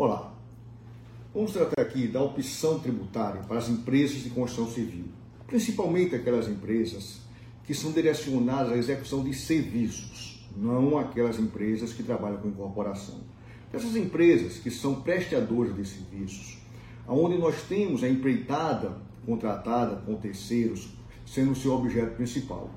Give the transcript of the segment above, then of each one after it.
Olá, vamos tratar aqui da opção tributária para as empresas de construção civil, principalmente aquelas empresas que são direcionadas à execução de serviços, não aquelas empresas que trabalham com incorporação. Essas empresas que são prestadoras de serviços, onde nós temos a empreitada contratada com terceiros sendo o seu objeto principal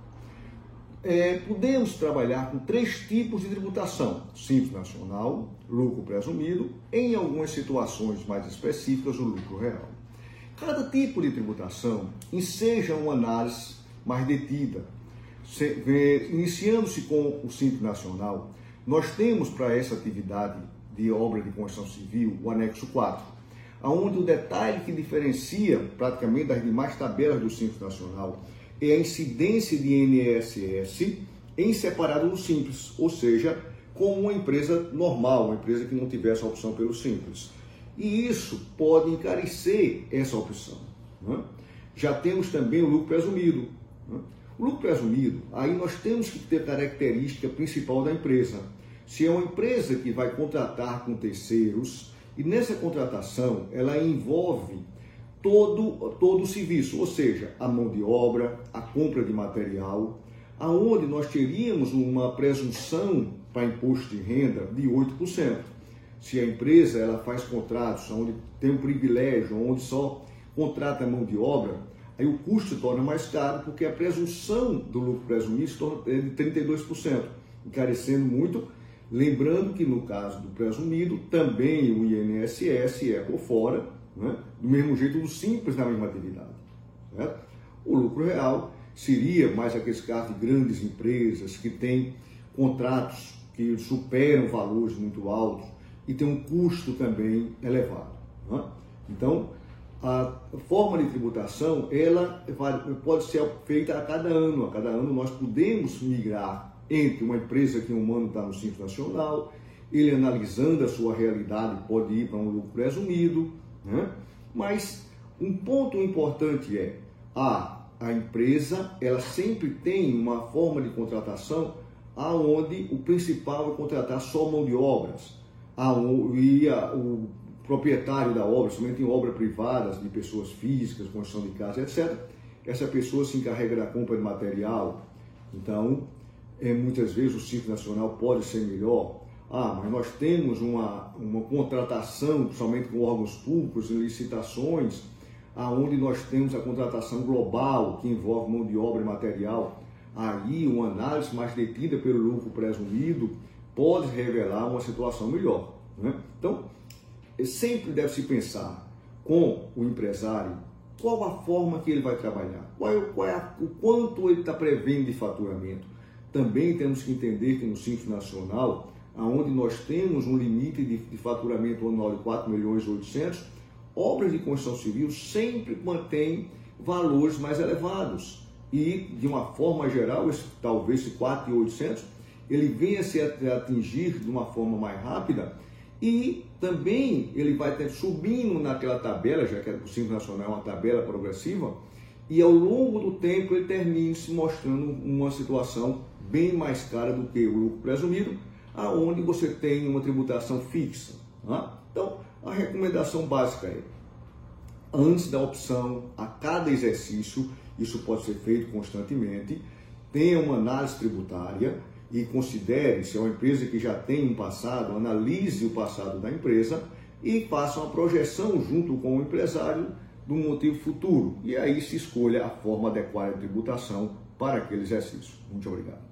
é, podemos trabalhar com três tipos de tributação: simples nacional, lucro presumido, em algumas situações mais específicas, o lucro real. Cada tipo de tributação enseja uma análise mais detida. Iniciando-se com o simples nacional, nós temos para essa atividade de obra de construção civil o anexo 4, onde o detalhe que diferencia praticamente das demais tabelas do simples nacional é a incidência de INSS em separado do simples, ou seja, como uma empresa normal, uma empresa que não tivesse a opção pelo simples. E isso pode encarecer essa opção. Né? Já temos também o lucro presumido. Né? O lucro presumido, aí nós temos que ter característica principal da empresa. Se é uma empresa que vai contratar com terceiros, e nessa contratação ela envolve todo, todo o serviço, ou seja, a mão de obra, a compra de material, aonde nós teríamos uma presunção para imposto de renda de 8%. Se a empresa ela faz contratos onde tem um privilégio, onde só contrata a mão de obra, aí o custo se torna mais caro porque a presunção do lucro presumido se torna é de 32%, encarecendo muito. Lembrando que no caso do presumido, também o INSS é por fora, né? do mesmo jeito do simples na mesma atividade. Certo? O lucro real seria mais aqueles casos de grandes empresas que têm contratos que superam valores muito altos e tem um custo também elevado. Né? Então, a forma de tributação ela pode ser feita a cada ano. A cada ano nós podemos migrar entre uma empresa que um ano está no Simples Nacional, ele analisando a sua realidade pode ir para um lucro presumido, né? Mas um ponto importante é a, a empresa ela sempre tem uma forma de contratação aonde o principal é contratar só mão de obras e a, o proprietário da obra, somente em obras privadas de pessoas físicas, construção de casa, etc. Essa pessoa se encarrega da compra de material. Então, é, muitas vezes o Simples Nacional pode ser melhor ah, mas nós temos uma, uma contratação, somente com órgãos públicos, em licitações, aonde nós temos a contratação global, que envolve mão de obra e material. Aí, uma análise mais detida pelo lucro presumido pode revelar uma situação melhor. Né? Então, sempre deve se pensar com o empresário qual a forma que ele vai trabalhar, qual é, qual é a, o quanto ele está prevendo de faturamento. Também temos que entender que no Simples Nacional onde nós temos um limite de, de faturamento anual de 4 milhões e 800, obras de construção civil sempre mantém valores mais elevados. E, de uma forma geral, esse, talvez esse 4,800, ele venha se atingir de uma forma mais rápida e também ele vai ter, subindo naquela tabela, já que o Simples Nacional é uma tabela progressiva, e ao longo do tempo ele termine se mostrando uma situação bem mais cara do que o lucro presumido, aonde você tem uma tributação fixa. Tá? Então, a recomendação básica é, antes da opção, a cada exercício, isso pode ser feito constantemente, tenha uma análise tributária e considere se é uma empresa que já tem um passado, analise o passado da empresa e faça uma projeção junto com o empresário do motivo futuro. E aí se escolha a forma adequada de tributação para aquele exercício. Muito obrigado.